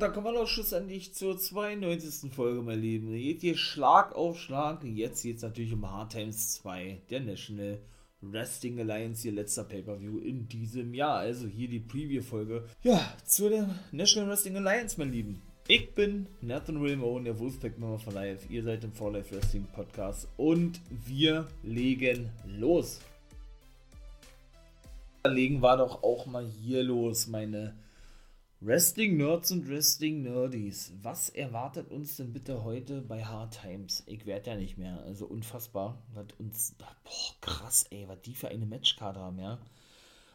und da kommen wir doch schlussendlich zur 92. Folge, mein Lieben. Geht hier Schlag auf Schlag. Jetzt geht es natürlich um Hard Times 2, der National Wrestling Alliance, ihr letzter Pay-Per-View in diesem Jahr. Also hier die Preview-Folge. Ja, zu der National Wrestling Alliance, mein Lieben. Ich bin Nathan Wilmone, der Wolfpack-Member von Live. Ihr seid im For Life Wrestling Podcast und wir legen los. Legen war doch auch mal hier los, meine Wrestling-Nerds und Wrestling-Nerdies. Was erwartet uns denn bitte heute bei Hard Times? Ich werde ja nicht mehr. Also unfassbar. Was uns. Boah, krass, ey, was die für eine Matchkarte haben, ja.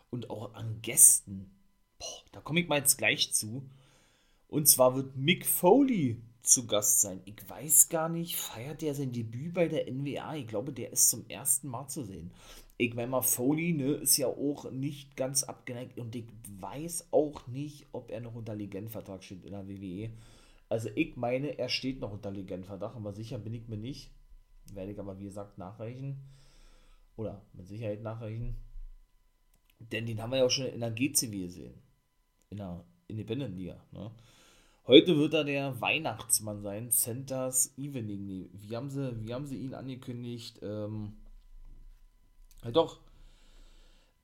Und auch an Gästen. Boah, da komme ich mal jetzt gleich zu. Und zwar wird Mick Foley zu Gast sein. Ich weiß gar nicht, feiert der sein Debüt bei der NWA? Ich glaube, der ist zum ersten Mal zu sehen ich meine mal, Foley ne, ist ja auch nicht ganz abgeneigt und ich weiß auch nicht, ob er noch unter Legendenvertrag steht in der WWE. Also ich meine, er steht noch unter Legendenvertrag, aber sicher bin ich mir nicht. Werde ich aber wie gesagt nachreichen. Oder mit Sicherheit nachreichen. Denn den haben wir ja auch schon in der GCW gesehen. In der Independent Liga. Ne? Heute wird er der Weihnachtsmann sein, Centers Evening. Wie haben sie, wie haben sie ihn angekündigt? Ähm, ja, doch.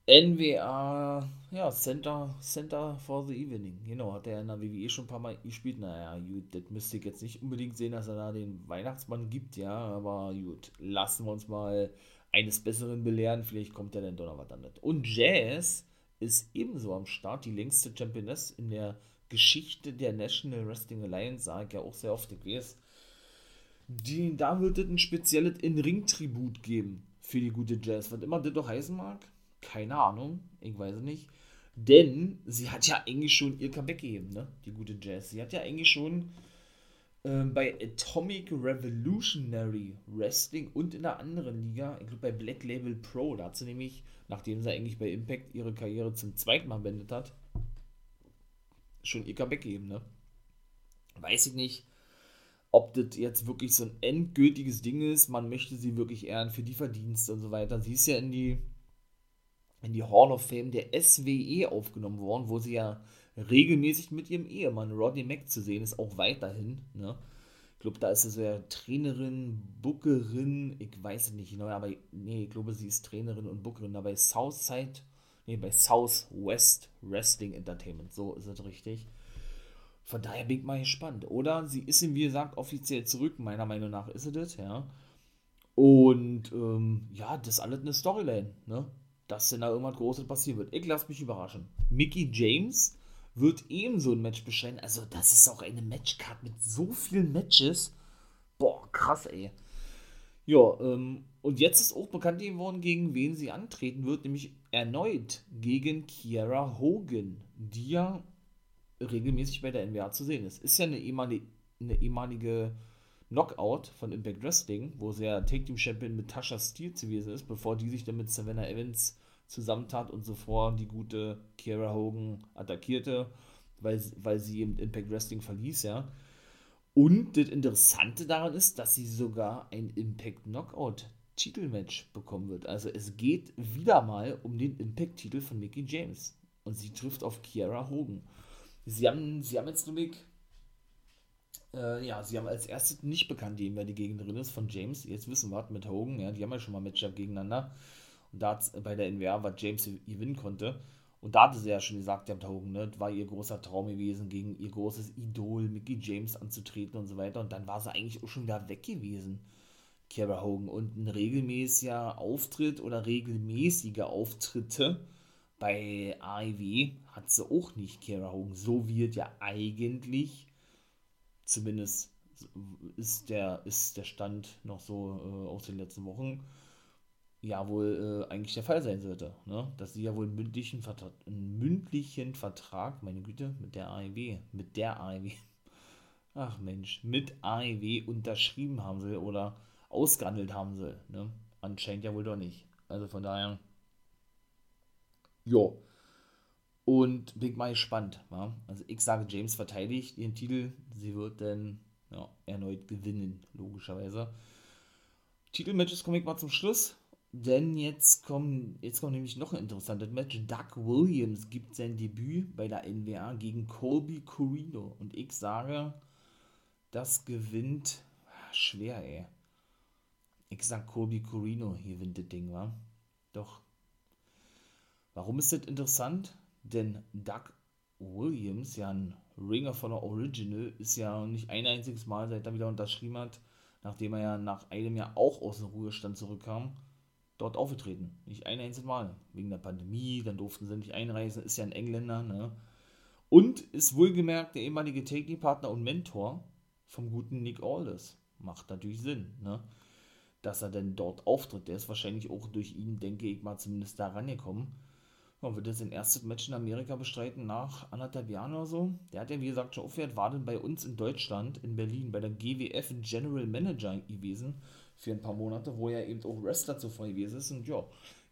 NWA, ja, Center, Center for the Evening. Genau, hat er in der WWE schon ein paar Mal gespielt. Naja, gut, das müsste ich jetzt nicht unbedingt sehen, dass er da den Weihnachtsmann gibt, ja, aber gut, lassen wir uns mal eines Besseren belehren. Vielleicht kommt er dann doch noch was damit. Und Jazz ist ebenso am Start, die längste Championess in der Geschichte der National Wrestling Alliance, sage ich ja auch sehr oft, ich weiß. Die, da wird es ein spezielles In-Ring-Tribut geben für die gute Jazz. Was immer das doch heißen mag, keine Ahnung, ich weiß es nicht. Denn sie hat ja eigentlich schon ihr Comeback gegeben, ne? Die gute Jazz. Sie hat ja eigentlich schon äh, bei Atomic Revolutionary Wrestling und in einer anderen Liga, ich glaube bei Black Label Pro, da hat sie nämlich, nachdem sie eigentlich bei Impact ihre Karriere zum zweiten Mal beendet hat, schon ihr Comeback gegeben, ne? Weiß ich nicht ob das jetzt wirklich so ein endgültiges Ding ist, man möchte sie wirklich ehren für die Verdienste und so weiter. Sie ist ja in die, in die Hall of Fame der SWE aufgenommen worden, wo sie ja regelmäßig mit ihrem Ehemann Rodney Mack zu sehen ist, auch weiterhin. Ne? Ich glaube, da ist sie so ja Trainerin, Bookerin, ich weiß es nicht genau, aber nee, ich glaube, sie ist Trainerin und Bookerin, aber bei Southside, nee, bei Southwest Wrestling Entertainment, so ist es richtig. Von daher bin ich mal gespannt. Oder sie ist ihm, wie gesagt, offiziell zurück. Meiner Meinung nach ist sie das, ja. Und ähm, ja, das ist alles eine Storyline, ne? Dass denn da irgendwas Großes passieren wird. Ich lasse mich überraschen. Mickey James wird ebenso ein Match beschreiben. Also, das ist auch eine Matchcard mit so vielen Matches. Boah, krass, ey. Ja, ähm, und jetzt ist auch bekannt geworden, gegen wen sie antreten wird, nämlich erneut gegen Kiara Hogan, die ja regelmäßig bei der NWA zu sehen ist. Ist ja eine ehemalige, eine ehemalige Knockout von Impact Wrestling, wo sie ja Take Team Champion mit Tasha Steele gewesen ist, bevor die sich dann mit Savannah Evans zusammentat und sofort die gute Kiera Hogan attackierte, weil, weil sie eben Impact Wrestling verließ, ja. Und das Interessante daran ist, dass sie sogar ein Impact Knockout Titelmatch bekommen wird. Also es geht wieder mal um den Impact-Titel von Mickey James. Und sie trifft auf Kiara Hogan. Sie haben, sie haben jetzt nämlich, äh, ja, sie haben als erstes nicht bekannt, wer die Gegnerin ist von James. Jetzt wissen wir mit Hogan, ja, die haben ja schon mal Matchup gegeneinander. Und da bei der NWA, was James gewinnen konnte. Und da hatte sie ja schon gesagt, der Hogan, ne, das war ihr großer Traum gewesen, gegen ihr großes Idol Mickey James anzutreten und so weiter. Und dann war sie eigentlich auch schon wieder weg gewesen, Kara Hogan. Und ein regelmäßiger Auftritt oder regelmäßige Auftritte bei AEW hat sie auch nicht Kara Hogan. So wird ja eigentlich, zumindest ist der, ist der Stand noch so äh, aus den letzten Wochen, ja wohl äh, eigentlich der Fall sein sollte. Ne? Dass sie ja wohl einen mündlichen, Vertrag, einen mündlichen Vertrag, meine Güte, mit der AEW, mit der AEW, ach Mensch, mit AEW unterschrieben haben sie oder ausgehandelt haben sie. Ne? Anscheinend ja wohl doch nicht. Also von daher ja. Und bin mal gespannt. Ja? Also ich sage, James verteidigt ihren Titel. Sie wird dann ja, erneut gewinnen, logischerweise. Titelmatches komme ich mal zum Schluss. denn jetzt kommt, jetzt kommt nämlich noch ein interessantes Match. Doug Williams gibt sein Debüt bei der NWA gegen Colby Corino. Und ich sage, das gewinnt ah, schwer, ey. Ich sag Colby Corino gewinnt das Ding, wa? Doch. Warum ist das interessant? Denn Doug Williams, ja ein Ringer von der Original, ist ja nicht ein einziges Mal, seit er wieder unterschrieben hat, nachdem er ja nach einem Jahr auch aus dem Ruhestand zurückkam, dort aufgetreten. Nicht ein einziges Mal. Wegen der Pandemie, dann durften sie nicht einreisen, ist ja ein Engländer, ne? Und ist wohlgemerkt der ehemalige Technikpartner und Mentor vom guten Nick Aldis. Macht natürlich Sinn, ne? Dass er denn dort auftritt. Der ist wahrscheinlich auch durch ihn, denke ich mal, zumindest da rangekommen. Ja, wird jetzt sein erstes Match in Amerika bestreiten nach anderthalb Jahren oder so. Der hat ja, wie gesagt, schon aufgehört, war dann bei uns in Deutschland, in Berlin, bei der GWF General Manager gewesen für ein paar Monate, wo er eben auch Wrestler zuvor gewesen ist und ja,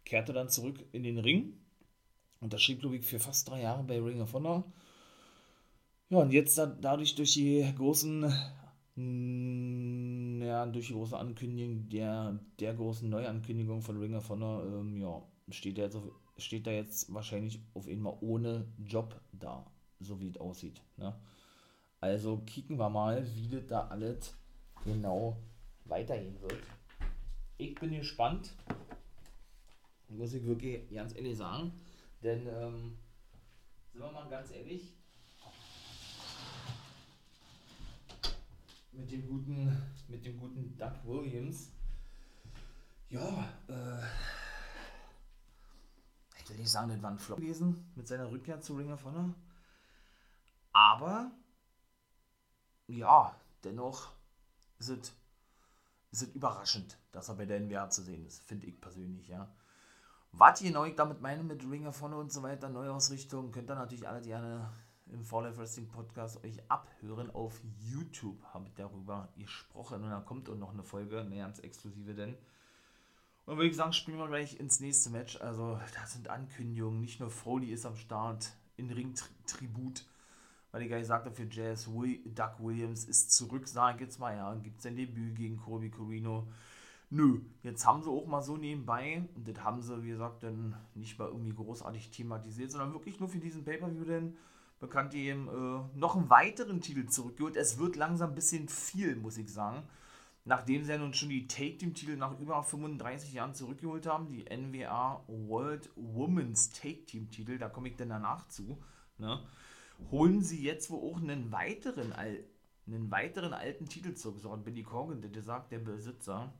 kehrte dann zurück in den Ring. Und das schrieb, ich, für fast drei Jahre bei Ring of Honor. Ja, und jetzt da, dadurch durch die großen, ja, durch die große Ankündigung der, der großen Neuankündigung von Ring of Honor, ähm, ja, steht er jetzt auf steht er jetzt wahrscheinlich auf Fall ohne Job da, so wie es aussieht. Ne? Also kicken wir mal, wie das da alles genau weitergehen wird. Ich bin gespannt, muss ich wirklich ganz ehrlich sagen, denn ähm, sind wir mal ganz ehrlich, mit dem guten, mit dem guten Doug Williams, ja, äh, will nicht sagen, das war ein Flop gewesen mit seiner Rückkehr zu Ring of Honor. Aber, ja, dennoch ist es, ist überraschend, dass er bei der NWA zu sehen ist, finde ich persönlich, ja. Was genau ich damit meine mit Ring of Honor und so weiter, Neuausrichtung, könnt ihr natürlich alle gerne im Fall Life Wrestling Podcast euch abhören. Auf YouTube habe ich darüber gesprochen und da kommt auch noch eine Folge, eine ganz exklusive, denn und würde ich sagen, spielen wir gleich ins nächste Match. Also, da sind Ankündigungen. Nicht nur Foley ist am Start in Ring-Tribut, weil ich gar nicht sagte, für Jazz Doug Williams ist zurück, sage ich jetzt mal, ja, gibt sein Debüt gegen Colby Corino. Nö, jetzt haben sie auch mal so nebenbei, und das haben sie, wie gesagt, dann nicht mal irgendwie großartig thematisiert, sondern wirklich nur für diesen Pay-Per-View denn bekannt eben äh, noch einen weiteren Titel zurückgeholt. Es wird langsam ein bisschen viel, muss ich sagen nachdem sie ja nun schon die Take-Team-Titel nach über 35 Jahren zurückgeholt haben, die NWA World Women's Take-Team-Titel, da komme ich dann danach zu, ne, holen sie jetzt wohl auch einen weiteren, einen weiteren alten Titel zurück. So hat Billy Corgan, der sagt, der Besitzer,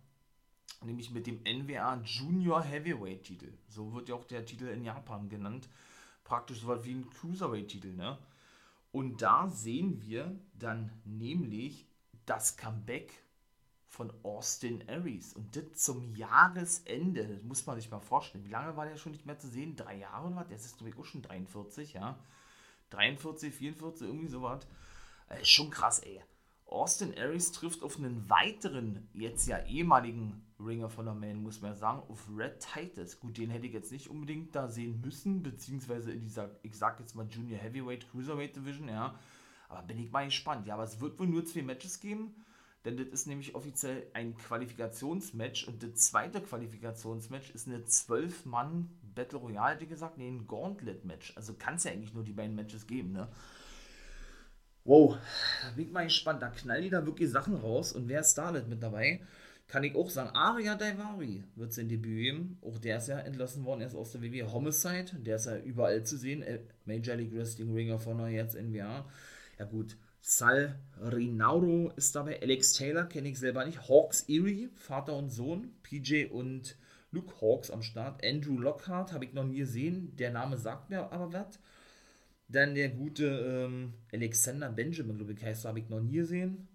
nämlich mit dem NWA Junior Heavyweight Titel. So wird ja auch der Titel in Japan genannt. Praktisch so was wie ein Cruiserweight-Titel, ne? Und da sehen wir dann nämlich das Comeback von Austin Aries. Und das zum Jahresende. Das muss man sich mal vorstellen. Wie lange war der schon nicht mehr zu sehen? Drei Jahre oder was? Der ist glaube ich auch schon 43, ja. 43, 44, irgendwie sowas. Äh, schon krass, ey. Austin Aries trifft auf einen weiteren, jetzt ja ehemaligen Ringer von der Man, muss man ja sagen, auf Red Titus. Gut, den hätte ich jetzt nicht unbedingt da sehen müssen, beziehungsweise in dieser, ich sag jetzt mal Junior Heavyweight Cruiserweight Division, ja. Aber bin ich mal gespannt. Ja, aber es wird wohl nur zwei Matches geben denn das ist nämlich offiziell ein Qualifikationsmatch und das zweite Qualifikationsmatch ist eine 12-Mann Battle Royale, wie gesagt, nee, ein Gauntlet-Match. Also kann es ja eigentlich nur die beiden Matches geben, ne? Wow, bin ich mal gespannt. Da knallen die da wirklich Sachen raus. Und wer ist da mit dabei? Kann ich auch sagen, Aria Daivari wird sein Debüt geben. Auch der ist ja entlassen worden, erst aus der WWE Homicide. Der ist ja überall zu sehen. Äh, Major League Wrestling Ring of Honor jetzt NWA. Ja gut, Sal Rinauro ist dabei. Alex Taylor kenne ich selber nicht. Hawks Erie, Vater und Sohn. PJ und Luke Hawks am Start. Andrew Lockhart habe ich noch nie gesehen. Der Name sagt mir aber was. Dann der gute ähm, Alexander Benjamin, glaube ich, heißt, habe ich noch nie gesehen.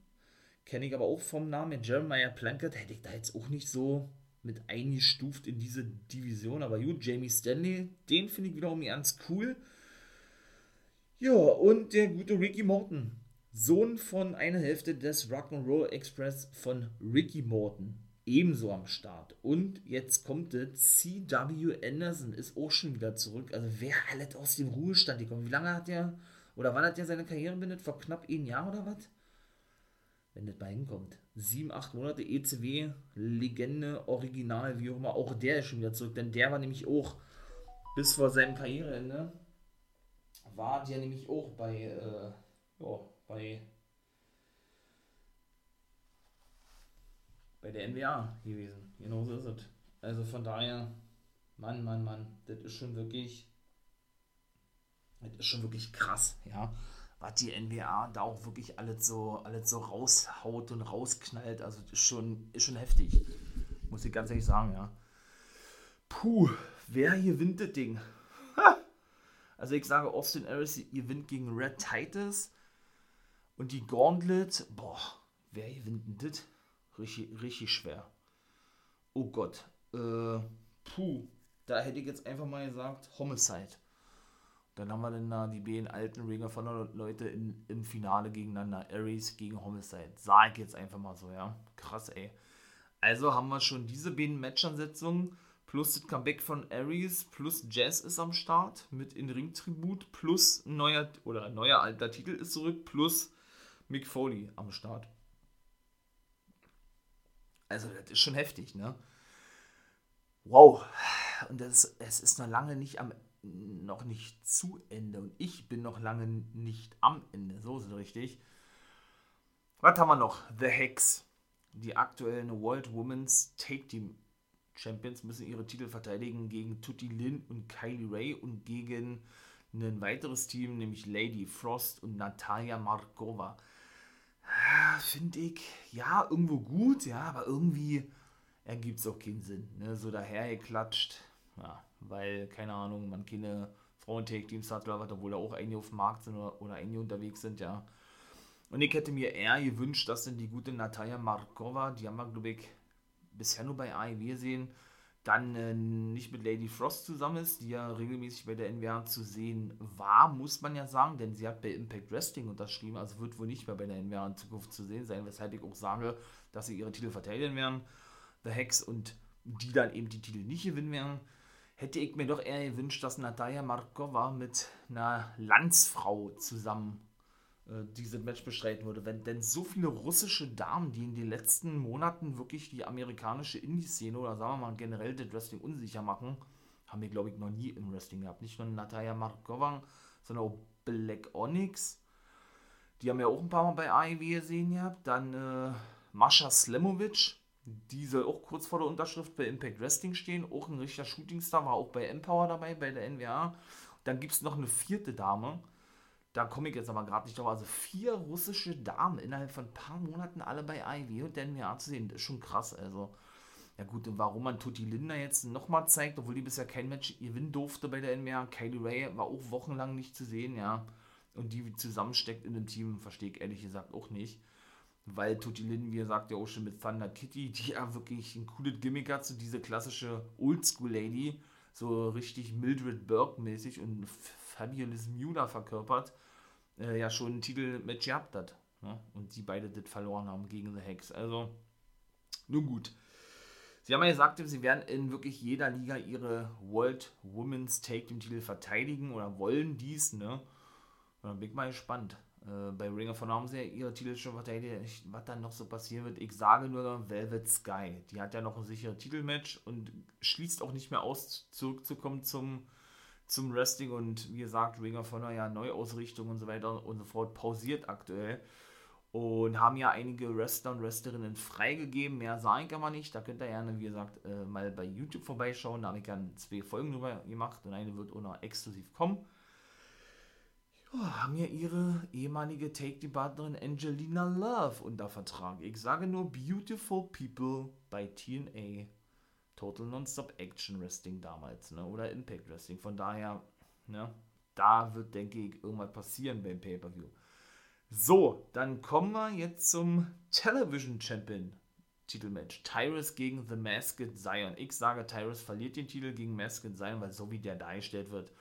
Kenne ich aber auch vom Namen. Jeremiah Plunkett hätte ich da jetzt auch nicht so mit eingestuft in diese Division. Aber gut, Jamie Stanley, den finde ich wiederum ganz cool. Ja, und der gute Ricky Morton Sohn von einer Hälfte des Rock'n'Roll Express von Ricky Morton, ebenso am Start. Und jetzt kommt der C.W. Anderson, ist auch schon wieder zurück. Also wer alles aus dem Ruhestand gekommen? Wie lange hat der, oder wann hat der seine Karriere beendet? Vor knapp einem Jahr oder was? wenn das mal hinkommt. Sieben, acht Monate ECW, Legende, Original, wie auch immer, auch der ist schon wieder zurück, denn der war nämlich auch bis vor seinem Karriereende, war der nämlich auch bei, äh, ja, bei, bei der NWA gewesen. Genau so ist es. Also von daher, Mann, Mann, Mann, das ist schon wirklich, das ist schon wirklich krass, ja was die NBA da auch wirklich alles so, alles so raushaut und rausknallt. Also ist schon, ist schon heftig. Muss ich ganz ehrlich sagen, ja. Puh, wer gewinnt das Ding? Also ich sage, Austin Aries gewinnt gegen Red Titus und die Gauntlet, boah, wer gewinnt denn das? Richtig, richtig schwer. Oh Gott. Äh, puh, da hätte ich jetzt einfach mal gesagt, Homicide. Dann haben wir dann da die beiden alten Ring of Honor Leute in, im Finale gegeneinander. Aries gegen Homicide. Sag ich jetzt einfach mal so, ja. Krass, ey. Also haben wir schon diese beiden Matchansetzungen plus das Comeback von Aries plus Jazz ist am Start mit in Ring Tribut plus neuer oder neuer alter Titel ist zurück plus Mick Foley am Start. Also das ist schon heftig, ne? Wow. Und das, es ist noch lange nicht am noch nicht zu Ende und ich bin noch lange nicht am Ende. So ist es richtig. Was haben wir noch? The Hex. Die aktuellen World Women's Take Team Champions müssen ihre Titel verteidigen gegen Tutti Lin und Kylie Ray und gegen ein weiteres Team, nämlich Lady Frost und Natalia Markova. Ah, finde ich, ja, irgendwo gut, ja, aber irgendwie ergibt es auch keinen Sinn. Ne? So dahergeklatscht. Ja, weil, keine Ahnung, man keine Frauen-Take-Teams hat oder was, obwohl da auch einige auf dem Markt sind oder, oder einige unterwegs sind, ja. Und ich hätte mir eher gewünscht, dass dann die gute Natalia Markova, die haben wir, glaube ich, bisher nur bei AEW sehen, dann äh, nicht mit Lady Frost zusammen ist, die ja regelmäßig bei der NWA zu sehen war, muss man ja sagen, denn sie hat bei Impact Wrestling unterschrieben, also wird wohl nicht mehr bei der NWA in Zukunft zu sehen sein, weshalb ich auch sage, dass sie ihre Titel verteidigen werden, The Hex, und die dann eben die Titel nicht gewinnen werden. Hätte ich mir doch eher gewünscht, dass Natalia Markova mit einer Landsfrau zusammen dieses Match bestreiten würde. Wenn denn so viele russische Damen, die in den letzten Monaten wirklich die amerikanische Indie-Szene oder sagen wir mal generell das Wrestling unsicher machen, haben wir glaube ich noch nie im Wrestling gehabt. Nicht nur Natalia Markova, sondern auch Black Onyx. Die haben wir auch ein paar Mal bei AEW gesehen gehabt. Dann äh, Mascha Slemovic, die soll auch kurz vor der Unterschrift bei Impact Wrestling stehen. Auch ein richtiger Shootingstar, war auch bei Empower dabei, bei der NWA. Dann gibt es noch eine vierte Dame. Da komme ich jetzt aber gerade nicht drauf. Also vier russische Damen innerhalb von ein paar Monaten alle bei IW und der NWA zu sehen. Das ist schon krass. Also, ja gut, und warum man Tutti Linda jetzt nochmal zeigt, obwohl die bisher kein Match gewinnen durfte bei der NWA. Kylie Ray war auch wochenlang nicht zu sehen, ja. Und die zusammensteckt in dem Team, verstehe ich ehrlich gesagt auch nicht weil Tutti Lin, wie gesagt, ja auch schon mit Thunder Kitty, die ja wirklich ein cooles Gimmick hat, so diese klassische Oldschool-Lady, so richtig Mildred Burke-mäßig und Fabulous Muda verkörpert, äh, ja schon einen Titelmatch gehabt hat. Ne? Und die beide das verloren haben gegen The Hex. Also, nun gut. Sie haben ja gesagt, sie werden in wirklich jeder Liga ihre World Women's Take Team Titel verteidigen oder wollen dies, ne? dann bin ich mal gespannt. Äh, bei Ring of Honor haben sie ja ihre Titel schon verteidigt. Was dann noch so passieren wird, ich sage nur Velvet Sky. Die hat ja noch ein sicheres Titelmatch und schließt auch nicht mehr aus, zurückzukommen zum, zum Wrestling. Und wie gesagt, Ring of Honor ja Neuausrichtung und so weiter und so fort pausiert aktuell. Und haben ja einige Wrestler und Wrestlerinnen freigegeben. Mehr sagen kann man nicht. Da könnt ihr gerne, wie gesagt, äh, mal bei YouTube vorbeischauen. Da habe ich ja zwei Folgen drüber gemacht und eine wird auch noch exklusiv kommen haben ja ihre ehemalige Take-Team-Partnerin Angelina Love unter Vertrag. Ich sage nur Beautiful People bei TNA. Total Nonstop Action Wrestling damals, ne? Oder Impact Wrestling. Von daher, ne? Da wird, denke ich, irgendwas passieren beim Pay-Per-View. So, dann kommen wir jetzt zum Television Champion Titelmatch. Tyrus gegen The Masked Zion. Ich sage, Tyrus verliert den Titel gegen Masked Zion, weil so wie der dargestellt wird,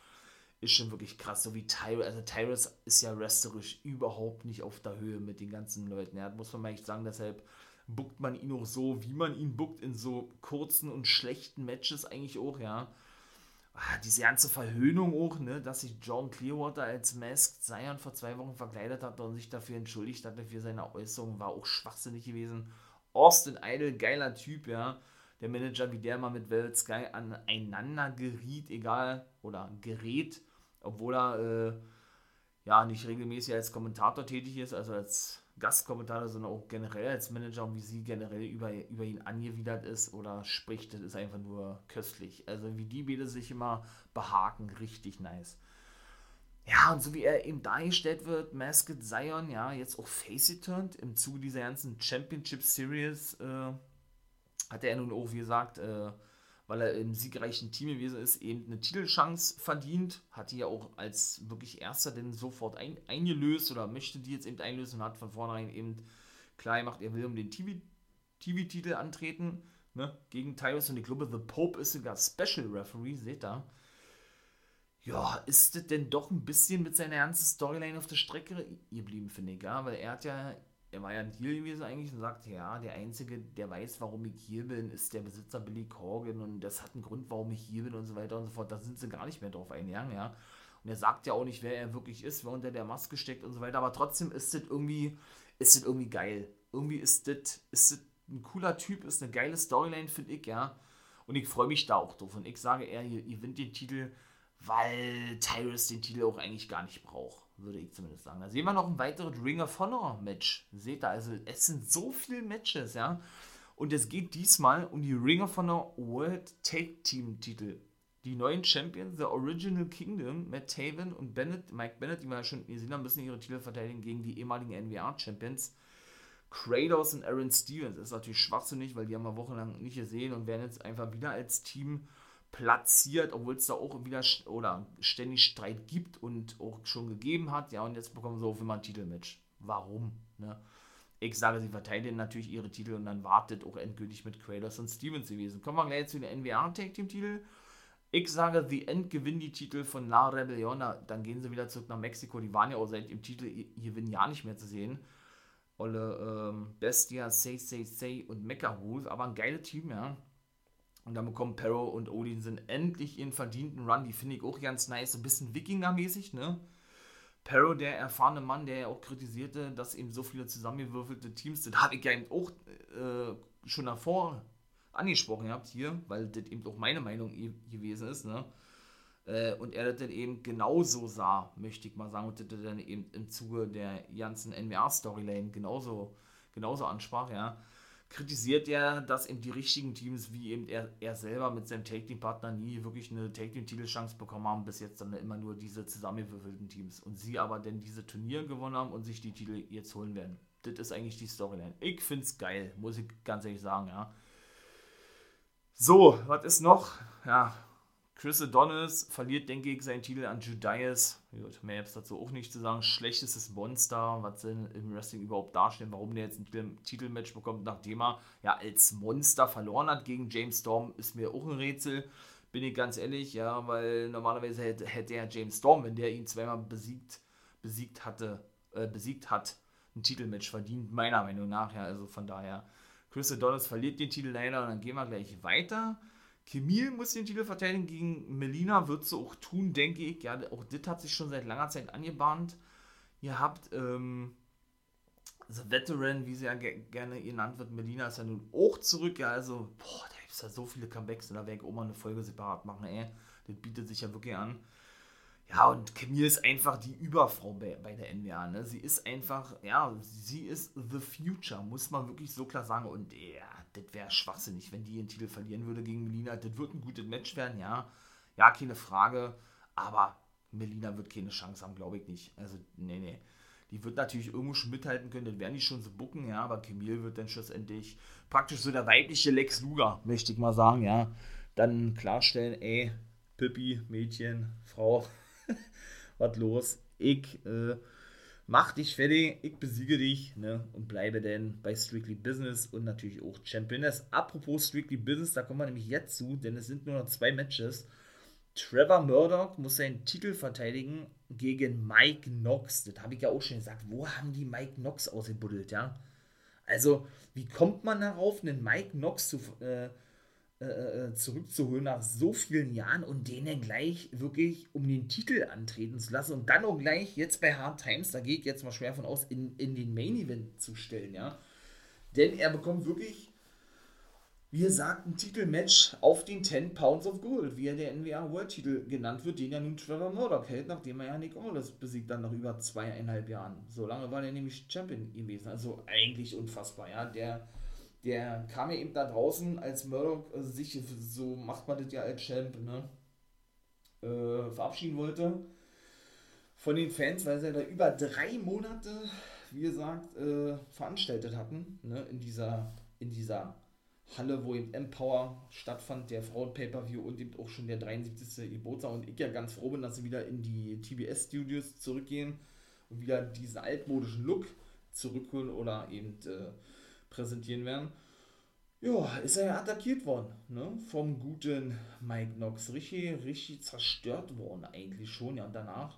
ist schon wirklich krass. So wie Tyrus, also Tyrus ist ja wrestlerisch überhaupt nicht auf der Höhe mit den ganzen Leuten. Ja, muss man mal echt sagen, deshalb buckt man ihn auch so, wie man ihn buckt, in so kurzen und schlechten Matches eigentlich auch, ja. ah, diese ganze Verhöhnung auch, ne, dass sich John Clearwater als Masked Zion vor zwei Wochen verkleidet hat und sich dafür entschuldigt hatte für seine Äußerung, war auch schwachsinnig gewesen. Austin Idol, geiler Typ, ja. Der Manager, wie der mal mit Velvet Sky aneinander geriet, egal, oder gerät, obwohl er äh, ja nicht regelmäßig als Kommentator tätig ist, also als Gastkommentator, sondern auch generell als Manager und wie sie generell über, über ihn angewidert ist oder spricht, das ist einfach nur köstlich. Also wie die beide sich immer behaken, richtig nice. Ja, und so wie er eben dargestellt wird, Masked Zion, ja, jetzt auch face turned im Zuge dieser ganzen Championship Series, äh, hat er nun auch, wie gesagt, äh, weil er im siegreichen Team gewesen ist, eben eine Titelchance verdient. Hat die ja auch als wirklich Erster denn sofort ein, eingelöst oder möchte die jetzt eben einlösen und hat von vornherein eben klar gemacht, er will um den TV-Titel TV antreten ne, gegen Tyrus und ich glaube, The Pope ist sogar Special Referee, seht ihr. Ja, ist das denn doch ein bisschen mit seiner ganzen Storyline auf der Strecke geblieben, finde ich, ja, weil er hat ja er war ja ein Deal gewesen eigentlich und sagte, ja, der Einzige, der weiß, warum ich hier bin, ist der Besitzer Billy Corgan und das hat einen Grund, warum ich hier bin und so weiter und so fort. Da sind sie gar nicht mehr drauf eingegangen, ja. Und er sagt ja auch nicht, wer er wirklich ist, wer unter der Maske steckt und so weiter. Aber trotzdem ist das irgendwie, ist das irgendwie geil. Irgendwie ist das, ist das ein cooler Typ, ist eine geile Storyline, finde ich, ja. Und ich freue mich da auch drauf. Und ich sage, er gewinnt den Titel, weil Tyrus den Titel auch eigentlich gar nicht braucht würde ich zumindest sagen. Da sehen wir noch ein weiteres Ring of Honor Match. Seht ihr, also es sind so viele Matches, ja. Und es geht diesmal um die Ring of Honor World Tag Team Titel. Die neuen Champions, The Original Kingdom, Matt Taven und Bennett, Mike Bennett, die wir ja schon gesehen haben, müssen ihre Titel verteidigen gegen die ehemaligen NWA Champions. Kratos und Aaron Stevens. Das ist natürlich schwachsinnig, weil die haben wir wochenlang nicht gesehen und werden jetzt einfach wieder als Team platziert, obwohl es da auch wieder oder ständig Streit gibt und auch schon gegeben hat. Ja, und jetzt bekommen sie auch immer ein Titelmatch. Warum? Ne? Ich sage, sie verteidigen natürlich ihre Titel und dann wartet auch endgültig mit Kratos und Stevens gewesen. Kommen wir gleich zu den NWA Tag Team Titel. Ich sage, The End gewinnt die Titel von La Rebellion. Dann gehen sie wieder zurück nach Mexiko. Die waren ja auch seit dem Titel gewinnen ja nicht mehr zu sehen. Olle ähm, Bestia, Say Say Say und Mecha Wolf. Aber ein geiles Team, ja. Und dann bekommen Perro und Odinson endlich ihren verdienten Run. Die finde ich auch ganz nice. So ein bisschen Wikinger-mäßig, ne? Perro, der erfahrene Mann, der ja auch kritisierte, dass eben so viele zusammengewürfelte Teams sind, habe ich ja eben auch äh, schon davor angesprochen gehabt hier, weil das eben auch meine Meinung gewesen ist, ne? Äh, und er das dann eben genauso sah, möchte ich mal sagen, und das dann eben im Zuge der ganzen NWA-Storyline genauso, genauso ansprach, ja kritisiert er, dass eben die richtigen Teams, wie eben er, er selber mit seinem Take-Team-Partner nie wirklich eine Take-Team-Titelchance bekommen haben, bis jetzt dann immer nur diese zusammengewürfelten Teams. Und sie aber denn diese Turniere gewonnen haben und sich die Titel jetzt holen werden. Das ist eigentlich die Storyline. Ich finde es geil, muss ich ganz ehrlich sagen, ja. So, was ist noch? Ja, Chris Adonis verliert, denke ich, seinen Titel an Judas. Mehr jetzt dazu auch nicht zu sagen. Schlechtestes Monster, was sie im Wrestling überhaupt darstellen, warum der jetzt ein Titelmatch bekommt, nachdem er ja als Monster verloren hat gegen James Storm, ist mir auch ein Rätsel. Bin ich ganz ehrlich, ja, weil normalerweise hätte, hätte er James Storm, wenn der ihn zweimal besiegt, besiegt hatte, äh, besiegt hat, ein Titelmatch verdient, meiner Meinung nach, ja. Also von daher, Chris Adonis verliert den Titel leider und dann gehen wir gleich weiter. Camille muss den Titel verteidigen gegen Melina, wird sie auch tun, denke ich. Ja, auch das hat sich schon seit langer Zeit angebahnt. Ihr habt ähm, The Veteran, wie sie ja gerne genannt wird, Melina ist ja nun auch zurück. Ja, also, boah, da gibt es ja so viele Comebacks und da werde ich auch mal eine Folge separat machen, ey. Das bietet sich ja wirklich an. Ja, und Camille ist einfach die Überfrau bei, bei der NWA. Ne? Sie ist einfach, ja, sie ist the future, muss man wirklich so klar sagen. Und ja, das wäre schwachsinnig, wenn die den Titel verlieren würde gegen Melina. Das wird ein gutes Match werden, ja. Ja, keine Frage. Aber Melina wird keine Chance haben, glaube ich nicht. Also, nee, nee. Die wird natürlich irgendwo schon mithalten können, das werden die schon so bucken, ja. Aber Camille wird dann schlussendlich praktisch so der weibliche Lex Luger, möchte ich mal sagen, ja. Dann klarstellen, ey, Pippi, Mädchen, Frau, was los? Ich, äh, mach dich fertig, ich besiege dich ne, und bleibe dann bei Strictly Business und natürlich auch Champion. Das apropos Strictly Business, da kommen wir nämlich jetzt zu, denn es sind nur noch zwei Matches. Trevor Murdoch muss seinen Titel verteidigen gegen Mike Knox. Das habe ich ja auch schon gesagt. Wo haben die Mike Knox ausgebuddelt, ja? Also, wie kommt man darauf, einen Mike Knox zu, äh, äh, äh, zurückzuholen nach so vielen Jahren und den dann gleich wirklich um den Titel antreten zu lassen und dann auch gleich jetzt bei Hard Times, da gehe ich jetzt mal schwer von aus, in, in den Main Event zu stellen, ja. Denn er bekommt wirklich, wie gesagt, ein Titelmatch auf den 10 Pounds of Gold, wie er der NWA World Titel genannt wird, den ja nun Trevor Murdoch hält, nachdem er ja Nick Aldis besiegt, dann nach über zweieinhalb Jahren. So lange war der nämlich Champion gewesen, also eigentlich unfassbar, ja. Der der kam ja eben da draußen als Murdoch also sich, so macht man das ja als Champ, ne, äh, verabschieden wollte von den Fans, weil sie da über drei Monate, wie gesagt, äh, veranstaltet hatten, ne, in dieser, in dieser Halle, wo eben Empower stattfand, der Frauen-Pay-Per-View und eben auch schon der 73. Geburtstag und ich ja ganz froh bin, dass sie wieder in die TBS-Studios zurückgehen und wieder diesen altmodischen Look zurückholen oder eben äh, präsentieren werden. Ja, ist er ja attackiert worden, ne? Vom guten Mike Knox. Richtig, richtig zerstört worden, eigentlich schon. Ja, und danach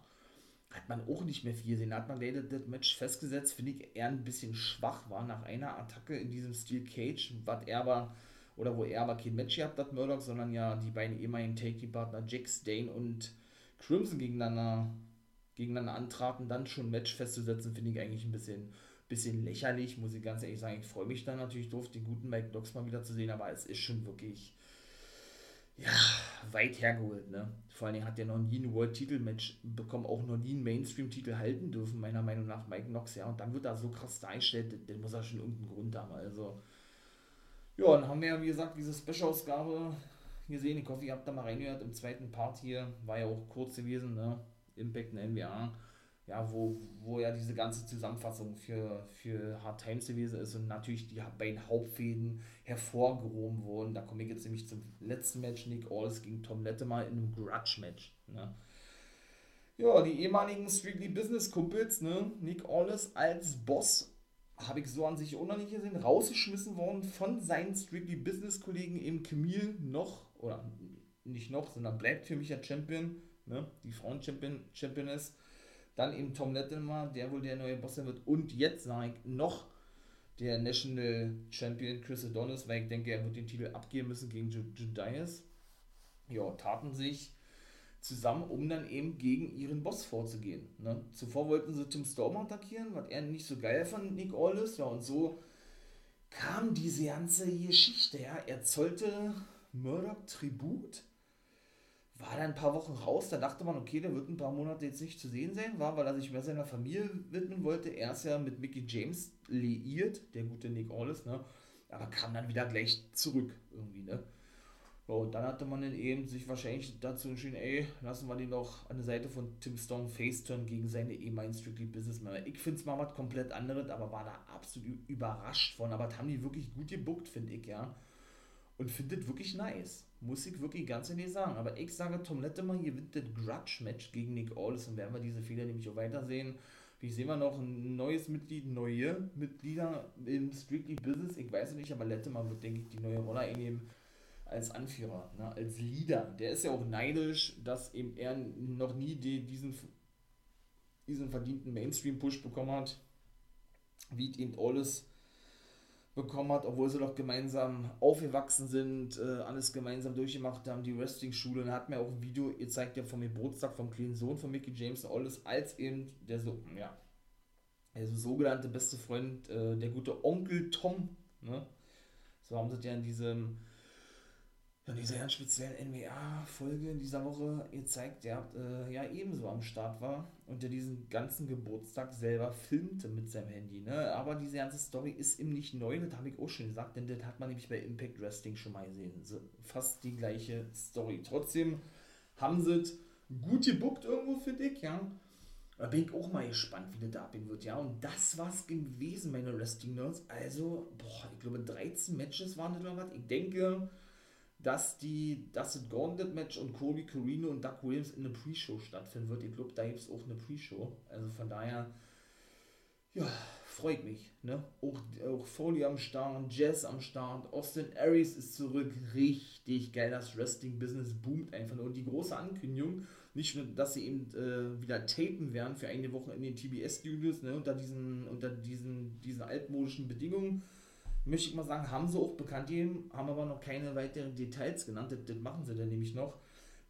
hat man auch nicht mehr viel gesehen. Da hat man leider das Match festgesetzt, finde ich, eher ein bisschen schwach war nach einer Attacke in diesem Steel Cage, was er war, oder wo er aber kein Match gehabt hat, Murdoch, sondern ja die beiden ehemaligen Take-Team-Partner Jack Dane und Crimson gegeneinander, gegeneinander antraten, dann schon ein Match festzusetzen, finde ich eigentlich ein bisschen bisschen lächerlich, muss ich ganz ehrlich sagen. Ich freue mich dann natürlich drauf, den guten Mike Knox mal wieder zu sehen, aber es ist schon wirklich ja, weit hergeholt. Ne? Vor allen Dingen hat er noch nie ein World-Titel-Match bekommen, auch noch nie einen Mainstream-Titel halten dürfen, meiner Meinung nach, Mike Knox. Ja, und dann wird er so krass dargestellt, dann muss er schon irgendeinen Grund haben. Also, ja, dann haben wir ja, wie gesagt, diese Special-Ausgabe gesehen. Ich hoffe, ihr habt da mal reingehört. Im zweiten Part hier war ja auch kurz gewesen, ne? Impact in NBA ja, wo, wo ja diese ganze Zusammenfassung für, für Hard Times gewesen ist und natürlich die beiden Hauptfäden hervorgehoben wurden. Da komme ich jetzt nämlich zum letzten Match, Nick Aldis gegen Tom Lettemer in einem Grudge-Match. Ne? Ja, die ehemaligen Strictly Business Kumpels, ne? Nick Aldis als Boss, habe ich so an sich auch noch nicht gesehen, rausgeschmissen worden von seinen Strictly Business Kollegen im Camille noch, oder nicht noch, sondern bleibt für mich der Champion, ne? die Frauen-Champion Championess dann eben Tom Latimer, der wohl der neue Boss sein wird. Und jetzt sage ich noch der National Champion Chris Adonis, weil ich denke, er wird den Titel abgeben müssen gegen Judias. Ja, taten sich zusammen, um dann eben gegen ihren Boss vorzugehen. Ne? Zuvor wollten sie Tim Storm attackieren, was er nicht so geil fand, Nick Aldis. Ja, und so kam diese ganze Geschichte. Ja. Er zollte Murdoch Tribut war dann ein paar Wochen raus, da dachte man, okay, der wird ein paar Monate jetzt nicht zu sehen sein, war, weil er sich mehr seiner Familie widmen wollte. Er ist ja mit Mickey James liiert, der gute Nick Aldis, ne? Aber kam dann wieder gleich zurück irgendwie, ne? Ja, und dann hatte man dann eben sich wahrscheinlich dazu entschieden, ey, lassen wir den doch an der Seite von Tim Stone faceturn gegen seine ehemaligen Strictly Businessman. Ich finde es mal was komplett anderes, aber war da absolut überrascht von. Aber das haben die wirklich gut gebuckt, finde ich, ja. Und findet wirklich nice. Muss ich wirklich ganz ehrlich sagen. Aber ich sage, Tom Lettemann gewinnt das Grudge-Match gegen Nick Aldis und werden wir diese Fehler nämlich auch weitersehen. Wie sehen wir noch ein neues Mitglied, neue Mitglieder im Strictly Business? Ich weiß es nicht, aber Lettemann wird, denke ich, die neue Rolle einnehmen als Anführer, ne, als Leader. Der ist ja auch neidisch, dass eben er noch nie die, diesen, diesen verdienten Mainstream-Push bekommen hat, wie eben alles bekommen hat, obwohl sie doch gemeinsam aufgewachsen sind, äh, alles gemeinsam durchgemacht haben, die Wrestling-Schule. Und er hat mir auch ein Video gezeigt, ja, vom Geburtstag vom kleinen Sohn von Mickey James alles als eben der so, ja, der sogenannte beste Freund, äh, der gute Onkel Tom, ne? So haben sie ja in diesem in dieser ganz speziellen NWA-Folge in dieser Woche gezeigt, der äh, ja ebenso am Start war und der diesen ganzen Geburtstag selber filmte mit seinem Handy. Ne? Aber diese ganze Story ist ihm nicht neu, das habe ich auch schon gesagt, denn das hat man nämlich bei Impact Wrestling schon mal gesehen. So, fast die gleiche Story. Trotzdem haben sie es gut gebuckt irgendwo für dich, ja. Da bin ich auch mal gespannt, wie das da abgehen wird, ja. Und das war es gewesen, meine Wrestling-Nerds. Also, boah, ich glaube 13 Matches waren das oder was. Ich denke, dass die dass das Gauntlet Match und Cody Carino und Doug Williams in der Pre-Show stattfinden wird. Ich glaube, da gibt es auch eine Pre-Show. Also von daher, ja, freut mich. Ne? Auch, auch Foley am Start, Jazz am Start, Austin Aries ist zurück. Richtig geil, das Wrestling-Business boomt einfach. Und die große Ankündigung, nicht nur, dass sie eben äh, wieder tapen werden für eine Woche in den TBS-Studios, ne, unter diesen, unter diesen, diesen altmodischen Bedingungen, möchte ich mal sagen, haben sie auch bekannt gegeben, haben aber noch keine weiteren Details genannt. Das, das machen sie dann nämlich noch,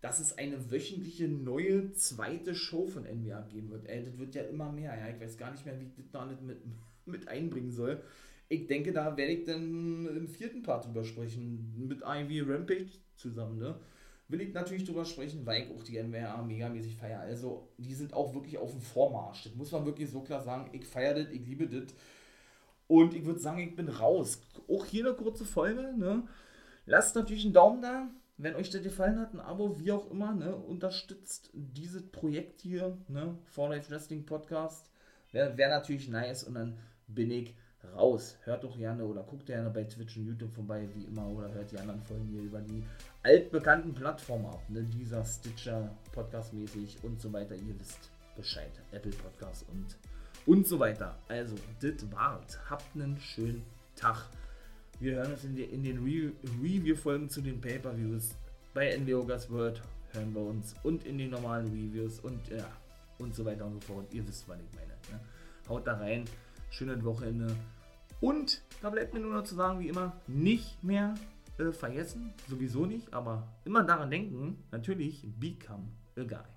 dass es eine wöchentliche neue zweite Show von NBA geben wird. Ey, das wird ja immer mehr. Ja, ich weiß gar nicht mehr, wie ich das da nicht mit, mit einbringen soll. Ich denke, da werde ich dann im vierten Part drüber sprechen, mit Ivy Rampage zusammen, ne? Will ich natürlich drüber sprechen, weil ich auch die NBA megamäßig feiere. Also, die sind auch wirklich auf dem Vormarsch. Das muss man wirklich so klar sagen. Ich feiere das, ich liebe das. Und ich würde sagen, ich bin raus. Auch hier eine kurze Folge, ne? Lasst natürlich einen Daumen da, wenn euch das gefallen hat, ein Abo, wie auch immer, ne? Unterstützt dieses Projekt hier, ne? For Life Wrestling Podcast. Wäre wär natürlich nice und dann bin ich raus. Hört doch gerne oder guckt gerne bei Twitch und YouTube vorbei, wie immer, oder hört die anderen Folgen hier über die altbekannten Plattformen ab. Ne? Dieser Stitcher, Podcast-mäßig und so weiter. Ihr wisst Bescheid. Apple Podcast und, und so weiter. Also, das war's. Habt einen schönen Tag. Wir hören uns in, die, in den Re Review-Folgen zu den Pay-Per-Views. Bei NWO Gas World hören wir uns und in den normalen Reviews und ja, und so weiter und so fort. Ihr wisst, was ich meine. Ne? Haut da rein. Schönes Wochenende. Und da bleibt mir nur noch zu sagen, wie immer, nicht mehr äh, vergessen, sowieso nicht, aber immer daran denken, natürlich, become a guy.